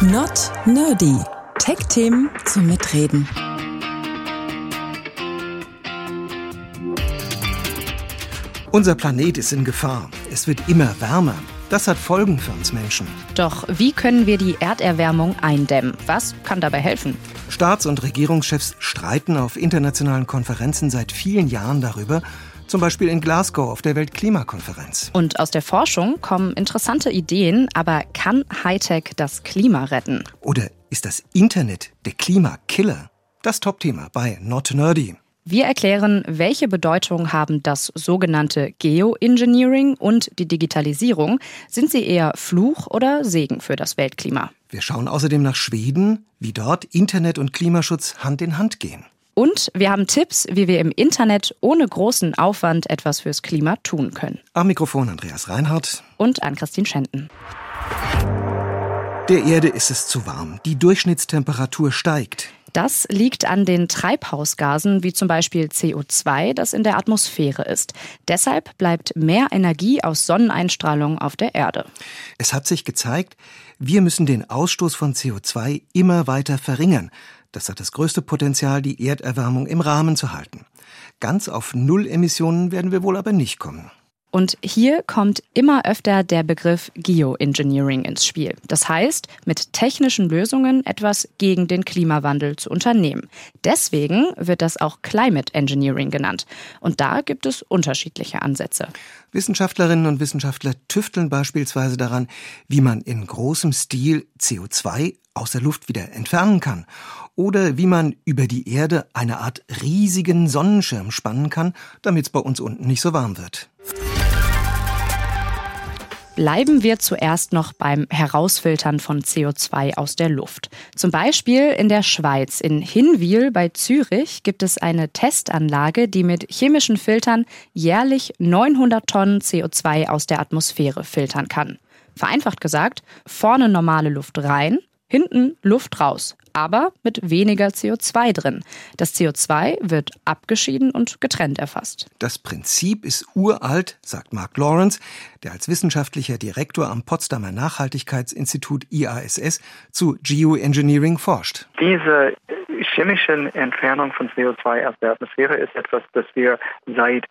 Not Nerdy. Tech-Themen zum Mitreden. Unser Planet ist in Gefahr. Es wird immer wärmer. Das hat Folgen für uns Menschen. Doch wie können wir die Erderwärmung eindämmen? Was kann dabei helfen? Staats- und Regierungschefs streiten auf internationalen Konferenzen seit vielen Jahren darüber, zum Beispiel in Glasgow auf der Weltklimakonferenz. Und aus der Forschung kommen interessante Ideen, aber kann Hightech das Klima retten? Oder ist das Internet der Klimakiller? Das Topthema bei Not Nerdy. Wir erklären, welche Bedeutung haben das sogenannte Geoengineering und die Digitalisierung. Sind sie eher Fluch oder Segen für das Weltklima? Wir schauen außerdem nach Schweden, wie dort Internet und Klimaschutz Hand in Hand gehen. Und wir haben Tipps, wie wir im Internet ohne großen Aufwand etwas fürs Klima tun können. Am Mikrofon Andreas Reinhardt und an Christine Schenten. Der Erde ist es zu warm. Die Durchschnittstemperatur steigt. Das liegt an den Treibhausgasen wie zum Beispiel CO2, das in der Atmosphäre ist. Deshalb bleibt mehr Energie aus Sonneneinstrahlung auf der Erde. Es hat sich gezeigt, wir müssen den Ausstoß von CO2 immer weiter verringern. Das hat das größte Potenzial, die Erderwärmung im Rahmen zu halten. Ganz auf Null-Emissionen werden wir wohl aber nicht kommen. Und hier kommt immer öfter der Begriff Geoengineering ins Spiel. Das heißt, mit technischen Lösungen etwas gegen den Klimawandel zu unternehmen. Deswegen wird das auch Climate Engineering genannt. Und da gibt es unterschiedliche Ansätze. Wissenschaftlerinnen und Wissenschaftler tüfteln beispielsweise daran, wie man in großem Stil CO2 aus der Luft wieder entfernen kann oder wie man über die Erde eine Art riesigen Sonnenschirm spannen kann, damit es bei uns unten nicht so warm wird. Bleiben wir zuerst noch beim Herausfiltern von CO2 aus der Luft. Zum Beispiel in der Schweiz. In Hinwil bei Zürich gibt es eine Testanlage, die mit chemischen Filtern jährlich 900 Tonnen CO2 aus der Atmosphäre filtern kann. Vereinfacht gesagt, vorne normale Luft rein, hinten Luft raus aber mit weniger CO2 drin. Das CO2 wird abgeschieden und getrennt erfasst. Das Prinzip ist uralt, sagt Mark Lawrence, der als wissenschaftlicher Direktor am Potsdamer Nachhaltigkeitsinstitut IASS zu Geoengineering forscht. Diese chemische Entfernung von CO2 aus der Atmosphäre ist etwas, das wir seit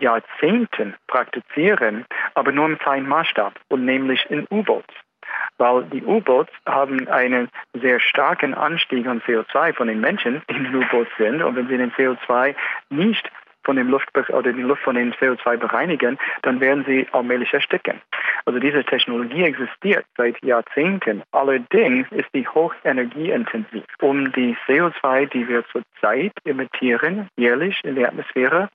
Jahrzehnten praktizieren, aber nur im kleinen Maßstab und nämlich in U-Boots weil die U-Boots haben einen sehr starken Anstieg an CO2 von den Menschen, die in den U-Boots sind. Und wenn sie den CO2 nicht von dem Luft oder die Luft von dem CO2 bereinigen, dann werden sie allmählich ersticken. Also diese Technologie existiert seit Jahrzehnten. Allerdings ist die hochenergieintensiv. Um die CO2, die wir zurzeit emittieren, jährlich in der Atmosphäre,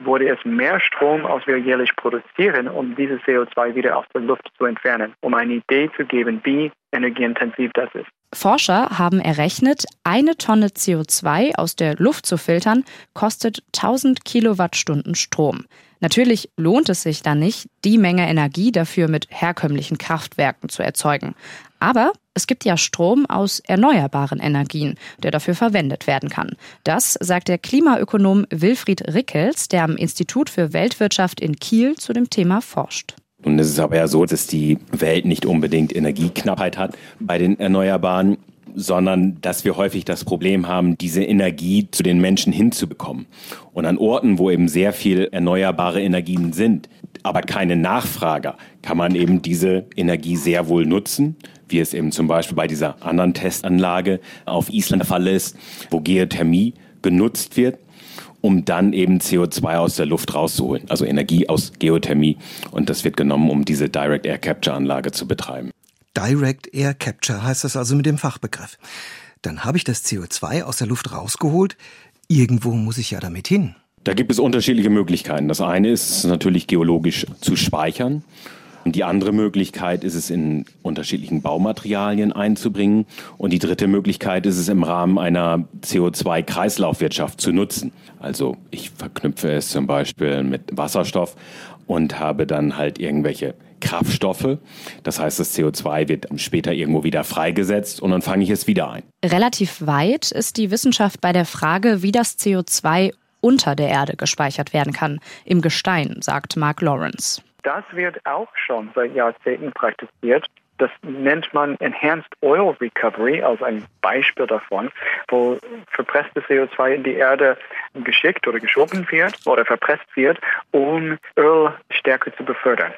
wurde es mehr Strom, als wir jährlich produzieren, um dieses CO2 wieder aus der Luft zu entfernen, um eine Idee zu geben, wie energieintensiv das ist. Forscher haben errechnet, eine Tonne CO2 aus der Luft zu filtern, kostet 1000 Kilowattstunden Strom. Natürlich lohnt es sich dann nicht, die Menge Energie dafür mit herkömmlichen Kraftwerken zu erzeugen. Aber es gibt ja Strom aus erneuerbaren Energien, der dafür verwendet werden kann. Das sagt der Klimaökonom Wilfried Rickels, der am Institut für Weltwirtschaft in Kiel zu dem Thema forscht. Und es ist aber ja so, dass die Welt nicht unbedingt Energieknappheit hat bei den Erneuerbaren, sondern dass wir häufig das Problem haben, diese Energie zu den Menschen hinzubekommen. Und an Orten, wo eben sehr viel erneuerbare Energien sind, aber keine Nachfrage, kann man eben diese Energie sehr wohl nutzen, wie es eben zum Beispiel bei dieser anderen Testanlage auf Island der Fall ist, wo Geothermie genutzt wird um dann eben CO2 aus der Luft rauszuholen, also Energie aus Geothermie. Und das wird genommen, um diese Direct Air Capture Anlage zu betreiben. Direct Air Capture heißt das also mit dem Fachbegriff. Dann habe ich das CO2 aus der Luft rausgeholt. Irgendwo muss ich ja damit hin. Da gibt es unterschiedliche Möglichkeiten. Das eine ist natürlich geologisch zu speichern. Die andere Möglichkeit ist es in unterschiedlichen Baumaterialien einzubringen. Und die dritte Möglichkeit ist es im Rahmen einer CO2-Kreislaufwirtschaft zu nutzen. Also ich verknüpfe es zum Beispiel mit Wasserstoff und habe dann halt irgendwelche Kraftstoffe. Das heißt, das CO2 wird später irgendwo wieder freigesetzt und dann fange ich es wieder ein. Relativ weit ist die Wissenschaft bei der Frage, wie das CO2 unter der Erde gespeichert werden kann, im Gestein, sagt Mark Lawrence. Das wird auch schon seit Jahrzehnten praktiziert. Das nennt man Enhanced Oil Recovery als ein Beispiel davon, wo verpresstes CO2 in die Erde geschickt oder geschoben wird oder verpresst wird, um Öl stärker zu befördern.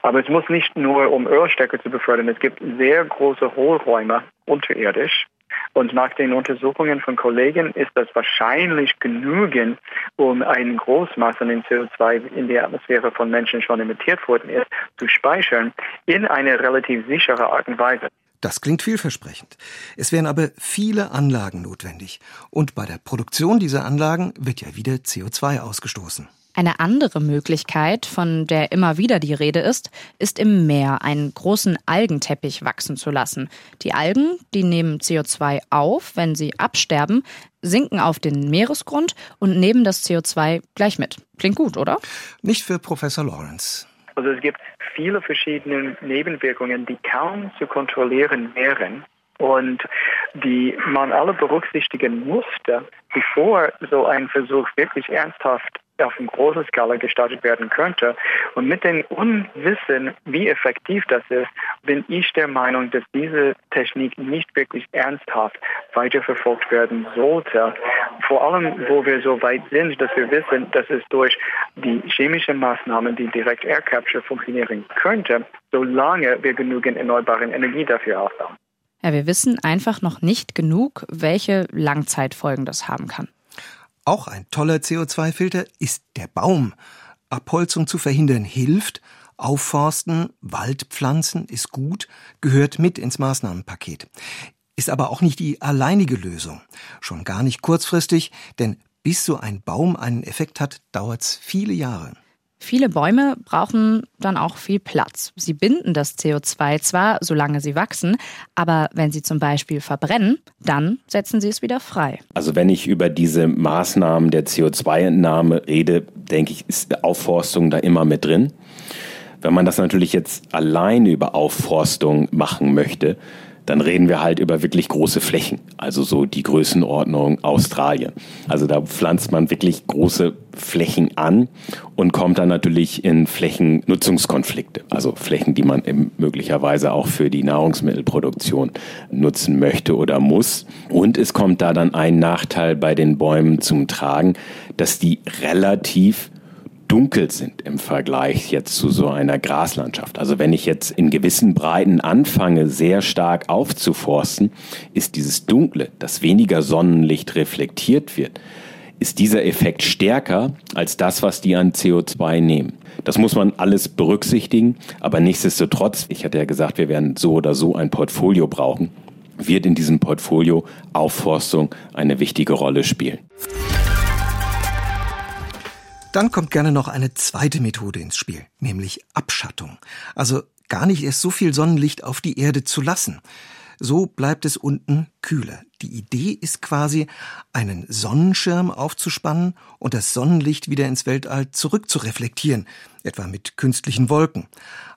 Aber es muss nicht nur um Öl stärker zu befördern. Es gibt sehr große Hohlräume unterirdisch, und nach den Untersuchungen von Kollegen ist das wahrscheinlich genügend, um ein Großmaß an den CO2 in der Atmosphäre von Menschen schon emittiert worden ist, zu speichern in eine relativ sichere Art und Weise. Das klingt vielversprechend. Es wären aber viele Anlagen notwendig. Und bei der Produktion dieser Anlagen wird ja wieder CO2 ausgestoßen. Eine andere Möglichkeit, von der immer wieder die Rede ist, ist im Meer einen großen Algenteppich wachsen zu lassen. Die Algen, die nehmen CO2 auf, wenn sie absterben, sinken auf den Meeresgrund und nehmen das CO2 gleich mit. Klingt gut, oder? Nicht für Professor Lawrence. Also es gibt viele verschiedene Nebenwirkungen, die kaum zu kontrollieren wären und die man alle berücksichtigen musste, bevor so ein Versuch wirklich ernsthaft auf einer großen Skala gestartet werden könnte. Und mit dem Unwissen, wie effektiv das ist, bin ich der Meinung, dass diese Technik nicht wirklich ernsthaft weiterverfolgt werden sollte. Vor allem, wo wir so weit sind, dass wir wissen, dass es durch die chemischen Maßnahmen, die direkt Air Capture funktionieren könnte, solange wir genügend erneuerbare Energie dafür aufbauen. Ja, wir wissen einfach noch nicht genug, welche Langzeitfolgen das haben kann. Auch ein toller CO2-Filter ist der Baum. Abholzung zu verhindern hilft, Aufforsten, Waldpflanzen ist gut, gehört mit ins Maßnahmenpaket. Ist aber auch nicht die alleinige Lösung. Schon gar nicht kurzfristig, denn bis so ein Baum einen Effekt hat, dauert's viele Jahre. Viele Bäume brauchen dann auch viel Platz. Sie binden das CO2 zwar, solange sie wachsen, aber wenn sie zum Beispiel verbrennen, dann setzen sie es wieder frei. Also wenn ich über diese Maßnahmen der CO2-Entnahme rede, denke ich, ist Aufforstung da immer mit drin. Wenn man das natürlich jetzt alleine über Aufforstung machen möchte, dann reden wir halt über wirklich große Flächen, also so die Größenordnung Australien. Also da pflanzt man wirklich große Flächen an und kommt dann natürlich in Flächennutzungskonflikte, also Flächen, die man möglicherweise auch für die Nahrungsmittelproduktion nutzen möchte oder muss. Und es kommt da dann ein Nachteil bei den Bäumen zum Tragen, dass die relativ dunkel sind im Vergleich jetzt zu so einer Graslandschaft. Also wenn ich jetzt in gewissen Breiten anfange, sehr stark aufzuforsten, ist dieses Dunkle, das weniger Sonnenlicht reflektiert wird, ist dieser Effekt stärker als das, was die an CO2 nehmen. Das muss man alles berücksichtigen, aber nichtsdestotrotz, ich hatte ja gesagt, wir werden so oder so ein Portfolio brauchen, wird in diesem Portfolio Aufforstung eine wichtige Rolle spielen. Dann kommt gerne noch eine zweite Methode ins Spiel, nämlich Abschattung. Also gar nicht erst so viel Sonnenlicht auf die Erde zu lassen. So bleibt es unten kühler. Die Idee ist quasi, einen Sonnenschirm aufzuspannen und das Sonnenlicht wieder ins Weltall zurückzureflektieren, etwa mit künstlichen Wolken.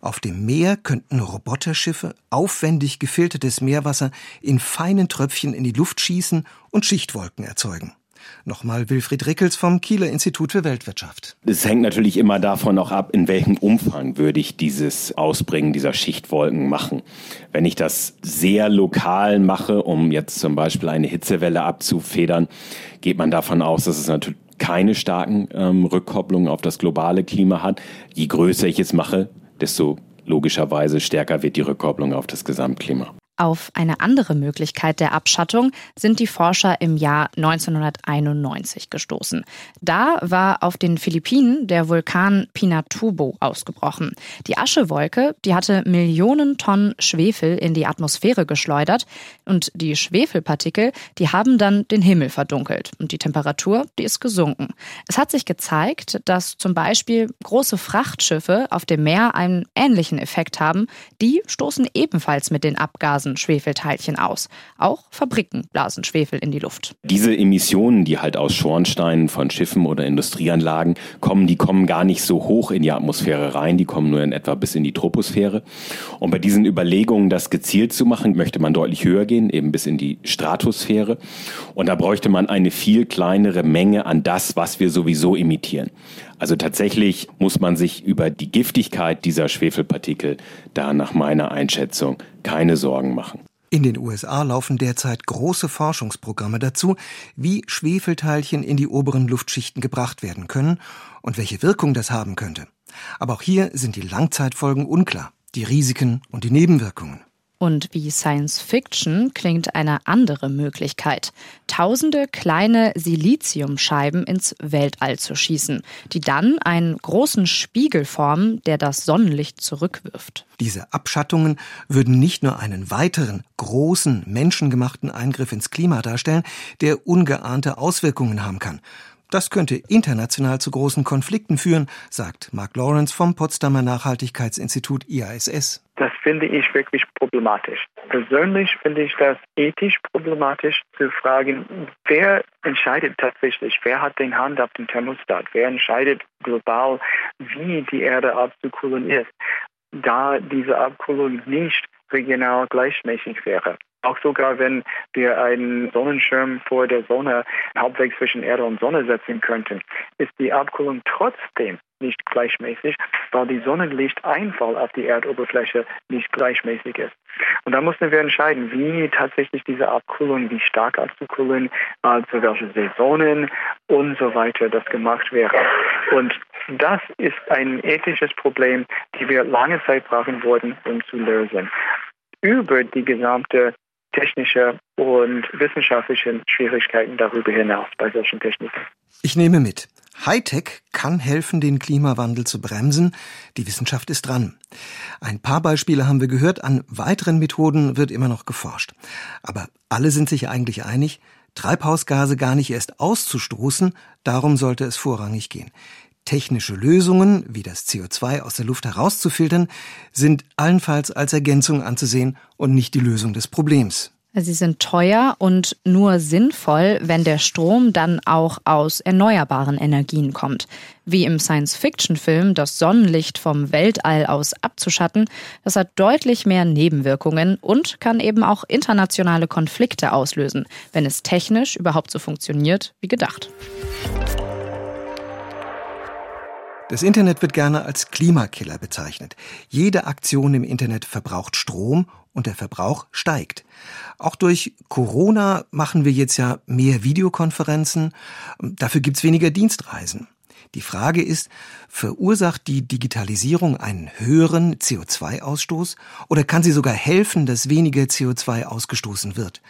Auf dem Meer könnten Roboterschiffe aufwendig gefiltertes Meerwasser in feinen Tröpfchen in die Luft schießen und Schichtwolken erzeugen. Nochmal Wilfried Rickels vom Kieler Institut für Weltwirtschaft. Es hängt natürlich immer davon auch ab, in welchem Umfang würde ich dieses Ausbringen dieser Schichtwolken machen. Wenn ich das sehr lokal mache, um jetzt zum Beispiel eine Hitzewelle abzufedern, geht man davon aus, dass es natürlich keine starken ähm, Rückkopplungen auf das globale Klima hat. Je größer ich es mache, desto logischerweise stärker wird die Rückkopplung auf das Gesamtklima. Auf eine andere Möglichkeit der Abschattung sind die Forscher im Jahr 1991 gestoßen. Da war auf den Philippinen der Vulkan Pinatubo ausgebrochen. Die Aschewolke, die hatte Millionen Tonnen Schwefel in die Atmosphäre geschleudert und die Schwefelpartikel, die haben dann den Himmel verdunkelt und die Temperatur, die ist gesunken. Es hat sich gezeigt, dass zum Beispiel große Frachtschiffe auf dem Meer einen ähnlichen Effekt haben. Die stoßen ebenfalls mit den Abgasen blasen Schwefelteilchen aus. Auch Fabriken blasen Schwefel in die Luft. Diese Emissionen, die halt aus Schornsteinen von Schiffen oder Industrieanlagen kommen, die kommen gar nicht so hoch in die Atmosphäre rein, die kommen nur in etwa bis in die Troposphäre. Und bei diesen Überlegungen, das gezielt zu machen, möchte man deutlich höher gehen, eben bis in die Stratosphäre. Und da bräuchte man eine viel kleinere Menge an das, was wir sowieso emittieren. Also tatsächlich muss man sich über die Giftigkeit dieser Schwefelpartikel da nach meiner Einschätzung keine Sorgen machen. In den USA laufen derzeit große Forschungsprogramme dazu, wie Schwefelteilchen in die oberen Luftschichten gebracht werden können und welche Wirkung das haben könnte. Aber auch hier sind die Langzeitfolgen unklar, die Risiken und die Nebenwirkungen. Und wie Science Fiction klingt eine andere Möglichkeit. Tausende kleine Siliziumscheiben ins Weltall zu schießen, die dann einen großen Spiegel formen, der das Sonnenlicht zurückwirft. Diese Abschattungen würden nicht nur einen weiteren, großen, menschengemachten Eingriff ins Klima darstellen, der ungeahnte Auswirkungen haben kann. Das könnte international zu großen Konflikten führen, sagt Mark Lawrence vom Potsdamer Nachhaltigkeitsinstitut IASS. Das finde ich wirklich problematisch. Persönlich finde ich das ethisch problematisch zu fragen, wer entscheidet tatsächlich, wer hat den Hand auf den Thermostat, wer entscheidet global, wie die Erde abzukühlen ist, da diese Abkühlung nicht regional gleichmäßig wäre. Auch sogar wenn wir einen Sonnenschirm vor der Sonne halbwegs zwischen Erde und Sonne setzen könnten, ist die Abkühlung trotzdem nicht gleichmäßig, weil die Sonnenlichteinfall auf die Erdoberfläche nicht gleichmäßig ist. Und da mussten wir entscheiden, wie tatsächlich diese Abkühlung, wie stark abzukühlen, zu welchen Saisonen und so weiter das gemacht wäre. Und das ist ein ethisches Problem, die wir lange Zeit brauchen würden, um zu lösen. Über die gesamte technische und wissenschaftliche Schwierigkeiten darüber hinaus bei solchen Techniken. Ich nehme mit. Hightech kann helfen, den Klimawandel zu bremsen. Die Wissenschaft ist dran. Ein paar Beispiele haben wir gehört, an weiteren Methoden wird immer noch geforscht. Aber alle sind sich eigentlich einig, Treibhausgase gar nicht erst auszustoßen, darum sollte es vorrangig gehen. Technische Lösungen, wie das CO2 aus der Luft herauszufiltern, sind allenfalls als Ergänzung anzusehen und nicht die Lösung des Problems. Sie sind teuer und nur sinnvoll, wenn der Strom dann auch aus erneuerbaren Energien kommt. Wie im Science-Fiction-Film das Sonnenlicht vom Weltall aus abzuschatten, das hat deutlich mehr Nebenwirkungen und kann eben auch internationale Konflikte auslösen, wenn es technisch überhaupt so funktioniert wie gedacht. Das Internet wird gerne als Klimakiller bezeichnet. Jede Aktion im Internet verbraucht Strom und der Verbrauch steigt. Auch durch Corona machen wir jetzt ja mehr Videokonferenzen. Dafür gibt's weniger Dienstreisen. Die Frage ist, verursacht die Digitalisierung einen höheren CO2-Ausstoß oder kann sie sogar helfen, dass weniger CO2 ausgestoßen wird?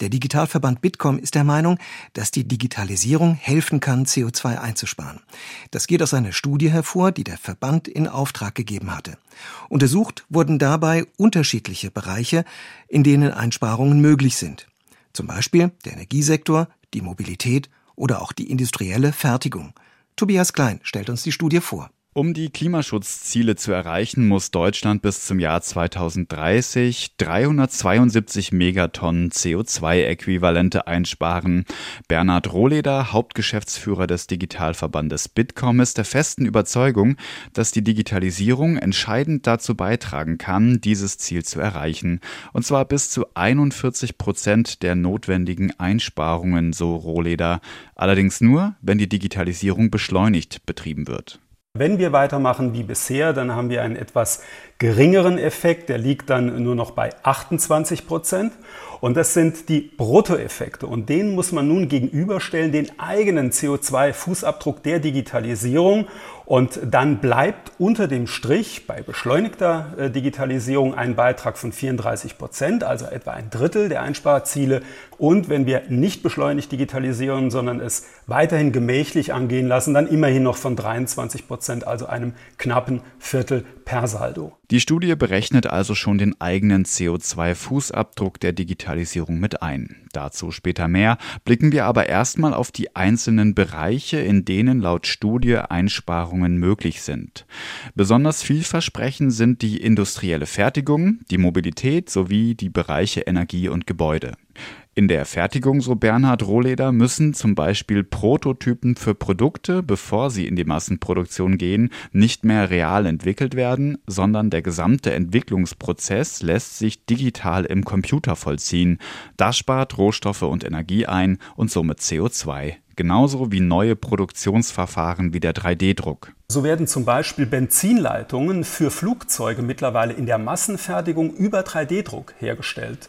Der Digitalverband Bitkom ist der Meinung, dass die Digitalisierung helfen kann, CO2 einzusparen. Das geht aus einer Studie hervor, die der Verband in Auftrag gegeben hatte. Untersucht wurden dabei unterschiedliche Bereiche, in denen Einsparungen möglich sind. Zum Beispiel der Energiesektor, die Mobilität oder auch die industrielle Fertigung. Tobias Klein stellt uns die Studie vor. Um die Klimaschutzziele zu erreichen, muss Deutschland bis zum Jahr 2030 372 Megatonnen CO2-Äquivalente einsparen. Bernhard Rohleder, Hauptgeschäftsführer des Digitalverbandes Bitkom, ist der festen Überzeugung, dass die Digitalisierung entscheidend dazu beitragen kann, dieses Ziel zu erreichen. Und zwar bis zu 41 Prozent der notwendigen Einsparungen, so Rohleder. Allerdings nur, wenn die Digitalisierung beschleunigt betrieben wird. Wenn wir weitermachen wie bisher, dann haben wir einen etwas geringeren Effekt, der liegt dann nur noch bei 28 Prozent. Und das sind die Bruttoeffekte. Und denen muss man nun gegenüberstellen, den eigenen CO2-Fußabdruck der Digitalisierung. Und dann bleibt unter dem Strich bei beschleunigter äh, Digitalisierung ein Beitrag von 34 Prozent, also etwa ein Drittel der Einsparziele. Und wenn wir nicht beschleunigt digitalisieren, sondern es weiterhin gemächlich angehen lassen, dann immerhin noch von 23 Prozent, also einem knappen Viertel per Saldo. Die Studie berechnet also schon den eigenen CO2-Fußabdruck der Digitalisierung mit ein. Dazu später mehr. Blicken wir aber erstmal auf die einzelnen Bereiche, in denen laut Studie Einsparungen möglich sind. Besonders vielversprechend sind die industrielle Fertigung, die Mobilität sowie die Bereiche Energie und Gebäude. In der Fertigung, so Bernhard Rohleder, müssen zum Beispiel Prototypen für Produkte, bevor sie in die Massenproduktion gehen, nicht mehr real entwickelt werden, sondern der gesamte Entwicklungsprozess lässt sich digital im Computer vollziehen. Das spart Rohstoffe und Energie ein und somit CO2. genauso wie neue Produktionsverfahren wie der 3D-Druck. So werden zum Beispiel Benzinleitungen für Flugzeuge mittlerweile in der Massenfertigung über 3D-Druck hergestellt.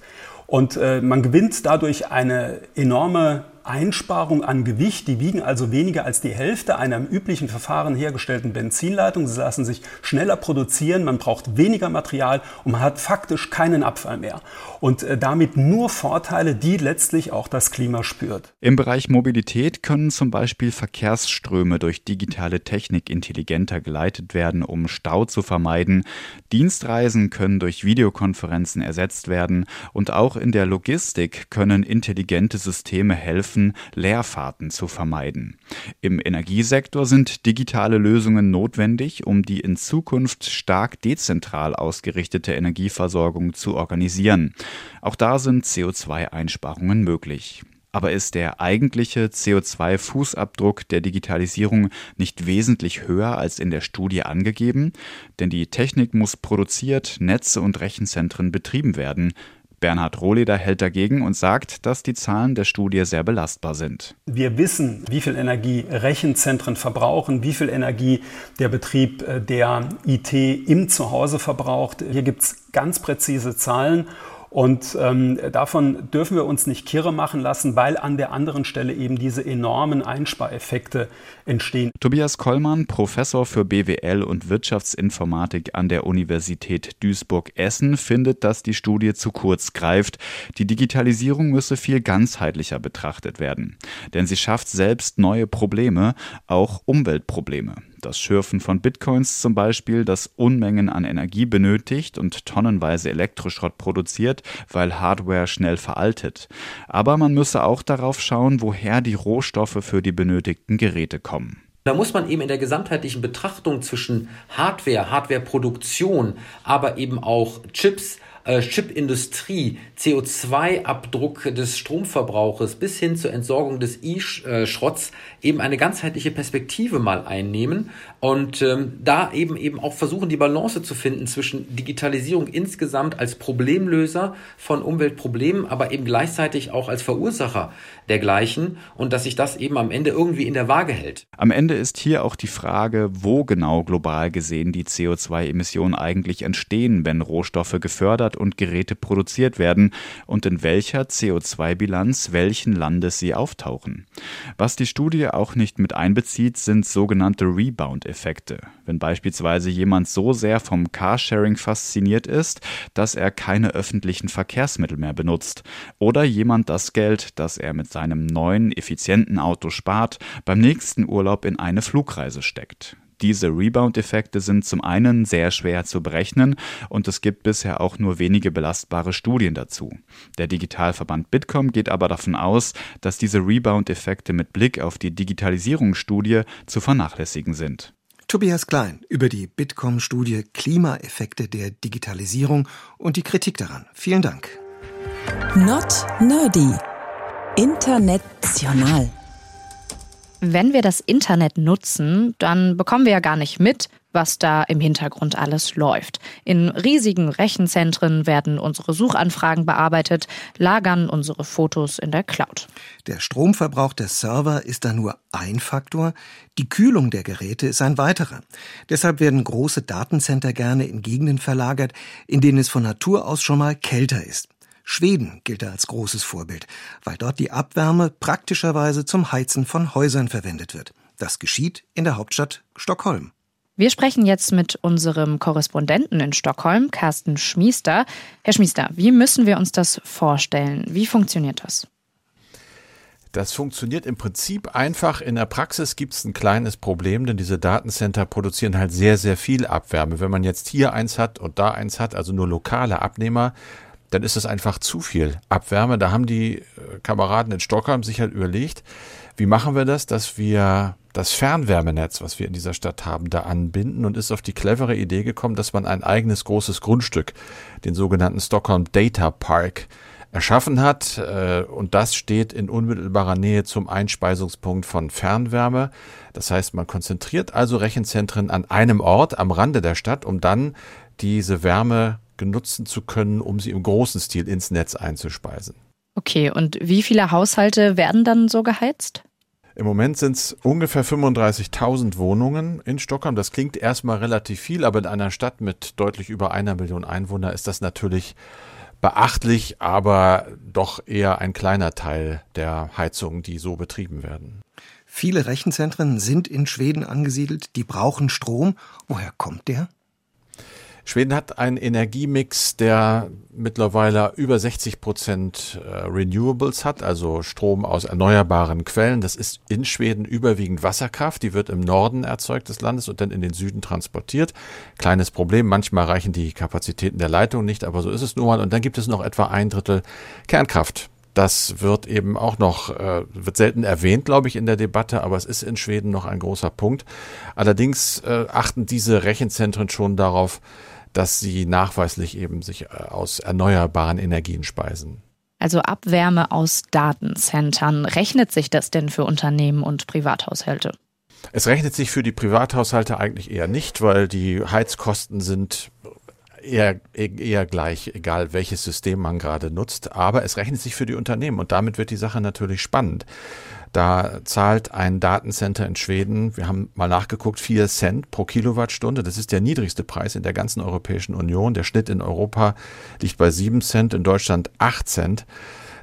Und äh, man gewinnt dadurch eine enorme Einsparung an Gewicht. Die wiegen also weniger als die Hälfte einer im üblichen Verfahren hergestellten Benzinleitung. Sie lassen sich schneller produzieren, man braucht weniger Material und man hat faktisch keinen Abfall mehr. Und äh, damit nur Vorteile, die letztlich auch das Klima spürt. Im Bereich Mobilität können zum Beispiel Verkehrsströme durch digitale Technik intelligenter geleitet werden, um Stau zu vermeiden. Dienstreisen können durch Videokonferenzen ersetzt werden und auch in der Logistik können intelligente Systeme helfen, helfen, Leerfahrten zu vermeiden. Im Energiesektor sind digitale Lösungen notwendig, um die in Zukunft stark dezentral ausgerichtete Energieversorgung zu organisieren. Auch da sind CO2-Einsparungen möglich. Aber ist der eigentliche CO2-Fußabdruck der Digitalisierung nicht wesentlich höher als in der Studie angegeben? Denn die Technik muss produziert, Netze und Rechenzentren betrieben werden. Bernhard Rohleder hält dagegen und sagt, dass die Zahlen der Studie sehr belastbar sind. Wir wissen, wie viel Energie Rechenzentren verbrauchen, wie viel Energie der Betrieb äh, der IT im Zuhause verbraucht. Hier gibt es ganz präzise Zahlen und ähm, davon dürfen wir uns nicht kirre machen lassen, weil an der anderen Stelle eben diese enormen Einspareffekte entstehen. Tobias Kollmann, Professor für BWL und Wirtschaftsinformatik an der Universität Duisburg-Essen, findet, dass die Studie zu kurz greift. Die Digitalisierung müsse viel ganzheitlicher betrachtet werden. Denn sie schafft selbst neue Probleme, auch Umweltprobleme. Das Schürfen von Bitcoins zum Beispiel, das Unmengen an Energie benötigt und tonnenweise Elektroschrott produziert, weil Hardware schnell veraltet. Aber man müsse auch darauf schauen, woher die Rohstoffe für die benötigten Geräte kommen. Da muss man eben in der gesamtheitlichen Betrachtung zwischen Hardware, Hardwareproduktion, aber eben auch Chips, äh, Chipindustrie, CO2-Abdruck des Stromverbrauches bis hin zur Entsorgung des E-Schrotts eben eine ganzheitliche Perspektive mal einnehmen und ähm, da eben eben auch versuchen, die Balance zu finden zwischen Digitalisierung insgesamt als Problemlöser von Umweltproblemen, aber eben gleichzeitig auch als Verursacher dergleichen und dass sich das eben am Ende irgendwie in der Waage hält. Am Ende ist hier auch die Frage, wo genau global gesehen die CO2-Emissionen eigentlich entstehen, wenn Rohstoffe gefördert und Geräte produziert werden und in welcher CO2-Bilanz welchen Landes sie auftauchen. Was die Studie auch nicht mit einbezieht, sind sogenannte Rebound-Effekte. Wenn beispielsweise jemand so sehr vom Carsharing fasziniert ist, dass er keine öffentlichen Verkehrsmittel mehr benutzt. Oder jemand das Geld, das er mit seinem neuen, effizienten Auto spart, beim nächsten Urlaub in eine Flugreise steckt. Diese Rebound-Effekte sind zum einen sehr schwer zu berechnen und es gibt bisher auch nur wenige belastbare Studien dazu. Der Digitalverband Bitkom geht aber davon aus, dass diese Rebound-Effekte mit Blick auf die Digitalisierungsstudie zu vernachlässigen sind. Tobias Klein über die Bitkom-Studie Klimaeffekte der Digitalisierung und die Kritik daran. Vielen Dank. Not Nerdy. International. Wenn wir das Internet nutzen, dann bekommen wir ja gar nicht mit, was da im Hintergrund alles läuft. In riesigen Rechenzentren werden unsere Suchanfragen bearbeitet, lagern unsere Fotos in der Cloud. Der Stromverbrauch der Server ist da nur ein Faktor, die Kühlung der Geräte ist ein weiterer. Deshalb werden große Datencenter gerne in Gegenden verlagert, in denen es von Natur aus schon mal kälter ist. Schweden gilt als großes Vorbild, weil dort die Abwärme praktischerweise zum Heizen von Häusern verwendet wird. Das geschieht in der Hauptstadt Stockholm. Wir sprechen jetzt mit unserem Korrespondenten in Stockholm, Carsten Schmiester. Herr Schmiester, wie müssen wir uns das vorstellen? Wie funktioniert das? Das funktioniert im Prinzip einfach. In der Praxis gibt es ein kleines Problem, denn diese Datencenter produzieren halt sehr, sehr viel Abwärme. Wenn man jetzt hier eins hat und da eins hat, also nur lokale Abnehmer, dann ist es einfach zu viel Abwärme. Da haben die äh, Kameraden in Stockholm sich halt überlegt, wie machen wir das, dass wir das Fernwärmenetz, was wir in dieser Stadt haben, da anbinden und ist auf die clevere Idee gekommen, dass man ein eigenes großes Grundstück, den sogenannten Stockholm Data Park, erschaffen hat. Äh, und das steht in unmittelbarer Nähe zum Einspeisungspunkt von Fernwärme. Das heißt, man konzentriert also Rechenzentren an einem Ort am Rande der Stadt, um dann diese Wärme nutzen zu können, um sie im großen Stil ins Netz einzuspeisen. Okay, und wie viele Haushalte werden dann so geheizt? Im Moment sind es ungefähr 35.000 Wohnungen in Stockholm. Das klingt erstmal relativ viel, aber in einer Stadt mit deutlich über einer Million Einwohner ist das natürlich beachtlich, aber doch eher ein kleiner Teil der Heizungen, die so betrieben werden. Viele Rechenzentren sind in Schweden angesiedelt, die brauchen Strom. Woher kommt der? Schweden hat einen Energiemix, der mittlerweile über 60 Prozent äh, Renewables hat, also Strom aus erneuerbaren Quellen. Das ist in Schweden überwiegend Wasserkraft. Die wird im Norden erzeugt des Landes und dann in den Süden transportiert. Kleines Problem. Manchmal reichen die Kapazitäten der Leitung nicht, aber so ist es nun mal. Und dann gibt es noch etwa ein Drittel Kernkraft. Das wird eben auch noch, äh, wird selten erwähnt, glaube ich, in der Debatte, aber es ist in Schweden noch ein großer Punkt. Allerdings äh, achten diese Rechenzentren schon darauf, dass sie nachweislich eben sich äh, aus erneuerbaren Energien speisen. Also Abwärme aus Datenzentren. Rechnet sich das denn für Unternehmen und Privathaushalte? Es rechnet sich für die Privathaushalte eigentlich eher nicht, weil die Heizkosten sind eher, eher gleich, egal welches System man gerade nutzt. Aber es rechnet sich für die Unternehmen und damit wird die Sache natürlich spannend. Da zahlt ein Datencenter in Schweden, wir haben mal nachgeguckt, vier Cent pro Kilowattstunde. Das ist der niedrigste Preis in der ganzen Europäischen Union. Der Schnitt in Europa liegt bei sieben Cent, in Deutschland acht Cent.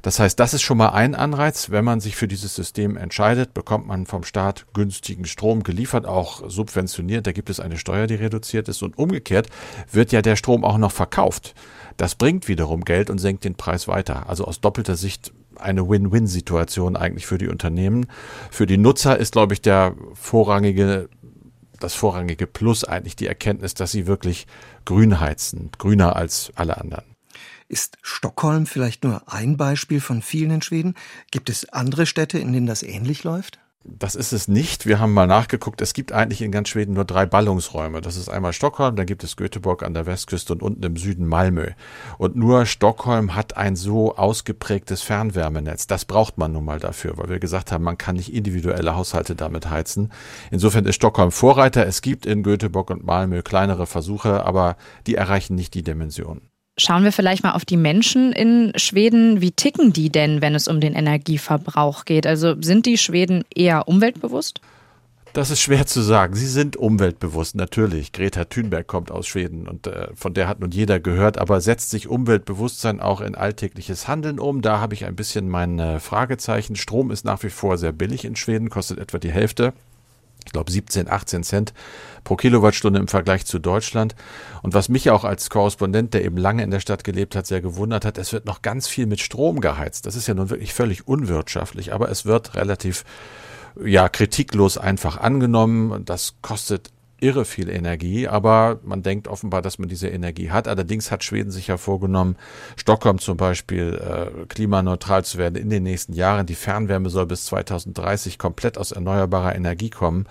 Das heißt, das ist schon mal ein Anreiz. Wenn man sich für dieses System entscheidet, bekommt man vom Staat günstigen Strom geliefert, auch subventioniert. Da gibt es eine Steuer, die reduziert ist. Und umgekehrt wird ja der Strom auch noch verkauft. Das bringt wiederum Geld und senkt den Preis weiter. Also aus doppelter Sicht eine Win-Win-Situation eigentlich für die Unternehmen. Für die Nutzer ist, glaube ich, der vorrangige das vorrangige Plus eigentlich die Erkenntnis, dass sie wirklich grün heizen, grüner als alle anderen. Ist Stockholm vielleicht nur ein Beispiel von vielen in Schweden? Gibt es andere Städte, in denen das ähnlich läuft? Das ist es nicht. Wir haben mal nachgeguckt. Es gibt eigentlich in ganz Schweden nur drei Ballungsräume. Das ist einmal Stockholm, dann gibt es Göteborg an der Westküste und unten im Süden Malmö. Und nur Stockholm hat ein so ausgeprägtes Fernwärmenetz. Das braucht man nun mal dafür, weil wir gesagt haben, man kann nicht individuelle Haushalte damit heizen. Insofern ist Stockholm Vorreiter. Es gibt in Göteborg und Malmö kleinere Versuche, aber die erreichen nicht die Dimension. Schauen wir vielleicht mal auf die Menschen in Schweden. Wie ticken die denn, wenn es um den Energieverbrauch geht? Also sind die Schweden eher umweltbewusst? Das ist schwer zu sagen. Sie sind umweltbewusst, natürlich. Greta Thunberg kommt aus Schweden und äh, von der hat nun jeder gehört, aber setzt sich Umweltbewusstsein auch in alltägliches Handeln um? Da habe ich ein bisschen mein äh, Fragezeichen. Strom ist nach wie vor sehr billig in Schweden, kostet etwa die Hälfte ich glaube 17, 18 Cent pro Kilowattstunde im Vergleich zu Deutschland. Und was mich auch als Korrespondent, der eben lange in der Stadt gelebt hat, sehr gewundert hat, es wird noch ganz viel mit Strom geheizt. Das ist ja nun wirklich völlig unwirtschaftlich, aber es wird relativ ja, kritiklos einfach angenommen. Das kostet irre viel Energie, aber man denkt offenbar, dass man diese Energie hat. Allerdings hat Schweden sich ja vorgenommen, Stockholm zum Beispiel äh, klimaneutral zu werden in den nächsten Jahren. Die Fernwärme soll bis 2030 komplett aus erneuerbarer Energie kommen.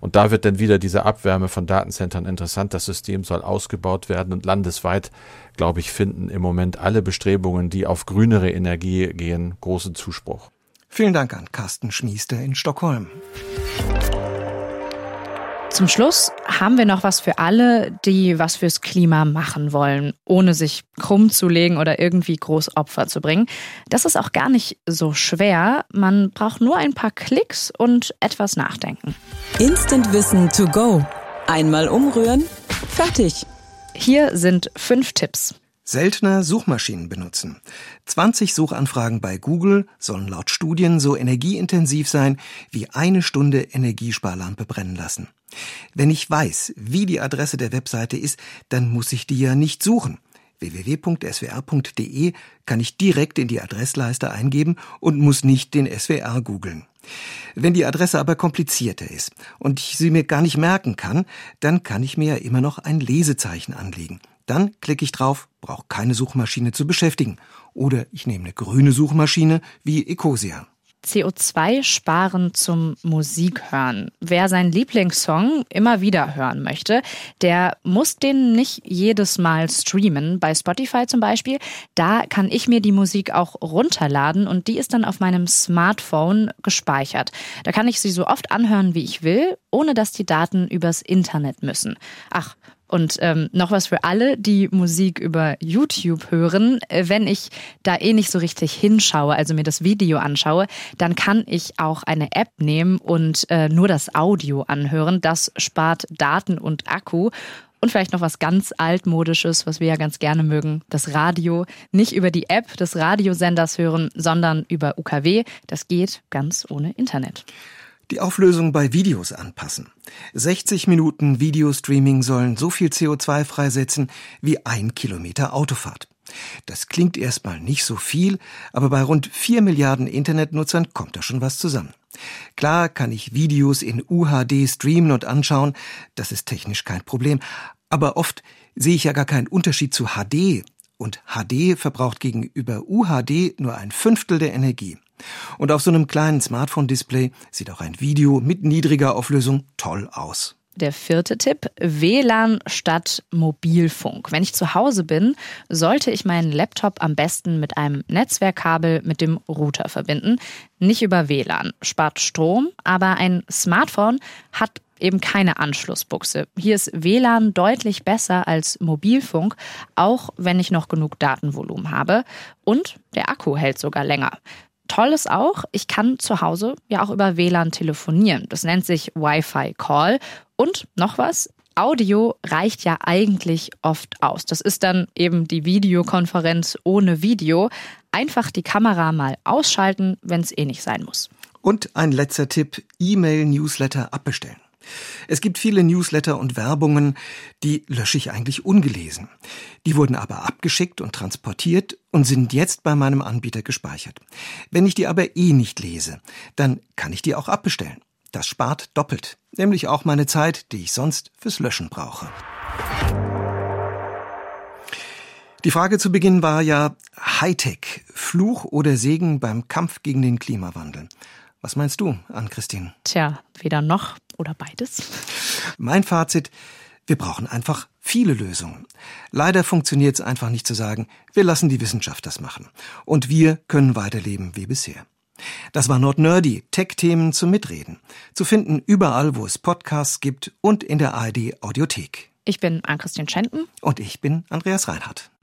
Und da wird dann wieder diese Abwärme von Datenzentren interessant. Das System soll ausgebaut werden und landesweit, glaube ich, finden im Moment alle Bestrebungen, die auf grünere Energie gehen, großen Zuspruch. Vielen Dank an Carsten Schmiester in Stockholm. Zum Schluss haben wir noch was für alle, die was fürs Klima machen wollen, ohne sich krumm zu legen oder irgendwie groß Opfer zu bringen. Das ist auch gar nicht so schwer. Man braucht nur ein paar Klicks und etwas nachdenken. Instant Wissen to go. Einmal umrühren, fertig. Hier sind fünf Tipps. Seltener Suchmaschinen benutzen. 20 Suchanfragen bei Google sollen laut Studien so energieintensiv sein wie eine Stunde Energiesparlampe brennen lassen. Wenn ich weiß, wie die Adresse der Webseite ist, dann muss ich die ja nicht suchen. www.swr.de kann ich direkt in die Adressleiste eingeben und muss nicht den SWR googeln. Wenn die Adresse aber komplizierter ist und ich sie mir gar nicht merken kann, dann kann ich mir ja immer noch ein Lesezeichen anlegen. Dann klicke ich drauf, brauche keine Suchmaschine zu beschäftigen. Oder ich nehme eine grüne Suchmaschine wie Ecosia. CO2 sparen zum Musikhören. Wer seinen Lieblingssong immer wieder hören möchte, der muss den nicht jedes Mal streamen. Bei Spotify zum Beispiel, da kann ich mir die Musik auch runterladen und die ist dann auf meinem Smartphone gespeichert. Da kann ich sie so oft anhören, wie ich will, ohne dass die Daten übers Internet müssen. Ach, Und ähm, noch was für alle, die Musik über YouTube hören. Äh, wenn ich da eh nicht so richtig hinschaue, also mir das Video anschaue, dann kann ich auch eine App nehmen und äh, nur das Audio anhören. Das spart Daten und Akku. Und vielleicht noch was ganz altmodisches, was wir ja ganz gerne mögen, das Radio. Nicht über die App des Radiosenders hören, sondern über UKW. Das geht ganz ohne Internet. Die Auflösung bei Videos anpassen. 60 Minuten Videostreaming sollen so viel CO2 freisetzen wie ein Kilometer Autofahrt. Das klingt erstmal nicht so viel, aber bei rund 4 Milliarden Internetnutzern kommt da schon was zusammen. Klar kann ich Videos in UHD streamen und anschauen, das ist technisch kein Problem, aber oft sehe ich ja gar keinen Unterschied zu HD und HD verbraucht gegenüber UHD nur ein Fünftel der Energie. Und auf so einem kleinen Smartphone-Display sieht auch ein Video mit niedriger Auflösung toll aus. Der vierte Tipp, WLAN statt Mobilfunk. Wenn ich zu Hause bin, sollte ich meinen Laptop am besten mit einem Netzwerkkabel mit dem Router verbinden. Nicht über WLAN. Spart Strom, aber ein Smartphone hat eben keine Anschlussbuchse. Hier ist WLAN deutlich besser als Mobilfunk, auch wenn ich noch genug Datenvolumen habe. Und der Akku hält sogar länger. Toll ist auch, ich kann zu Hause ja auch über WLAN telefonieren. Das nennt sich Wi-Fi Call. Und noch was, Audio reicht ja eigentlich oft aus. Das ist dann eben die Videokonferenz ohne Video. Einfach die Kamera mal ausschalten, wenn es eh nicht sein muss. Und ein letzter Tipp, E-Mail-Newsletter abbestellen. Es gibt viele Newsletter und Werbungen, die lösche ich eigentlich ungelesen. Die wurden aber abgeschickt und transportiert und sind jetzt bei meinem Anbieter gespeichert. Wenn ich die aber eh nicht lese, dann kann ich die auch abbestellen. Das spart doppelt, nämlich auch meine Zeit, die ich sonst fürs Löschen brauche. Die Frage zu Beginn war ja Hightech, Fluch oder Segen beim Kampf gegen den Klimawandel. Was meinst du, Ann-Christine? Tja, weder noch oder beides. Mein Fazit, wir brauchen einfach viele Lösungen. Leider funktioniert es einfach nicht zu sagen, wir lassen die Wissenschaft das machen. Und wir können weiterleben wie bisher. Das war Not Nerdy, Tech-Themen zum Mitreden. Zu finden überall, wo es Podcasts gibt und in der ARD Audiothek. Ich bin Ann-Christine Schenten. Und ich bin Andreas Reinhardt.